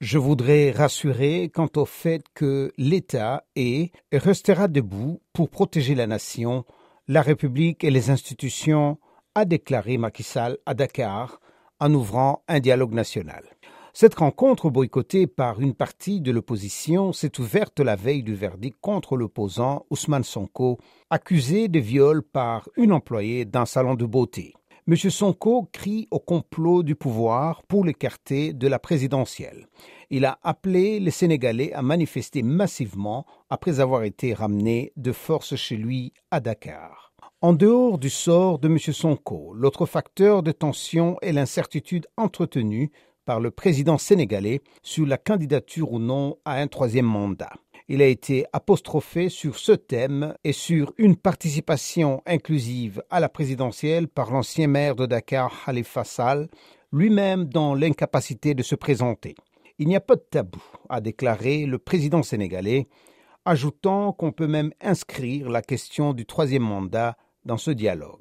Je voudrais rassurer quant au fait que l'État est et restera debout pour protéger la nation, la République et les institutions, a déclaré Macky Sall à Dakar en ouvrant un dialogue national. Cette rencontre boycottée par une partie de l'opposition s'est ouverte la veille du verdict contre l'opposant Ousmane Sonko, accusé de viol par une employée d'un salon de beauté. M. Sonko crie au complot du pouvoir pour l'écarter de la présidentielle. Il a appelé les Sénégalais à manifester massivement après avoir été ramené de force chez lui à Dakar. En dehors du sort de M. Sonko, l'autre facteur de tension est l'incertitude entretenue par le président sénégalais sur la candidature ou non à un troisième mandat. Il a été apostrophé sur ce thème et sur une participation inclusive à la présidentielle par l'ancien maire de Dakar, Khalifa Sall, lui-même dans l'incapacité de se présenter. Il n'y a pas de tabou, a déclaré le président sénégalais, ajoutant qu'on peut même inscrire la question du troisième mandat dans ce dialogue.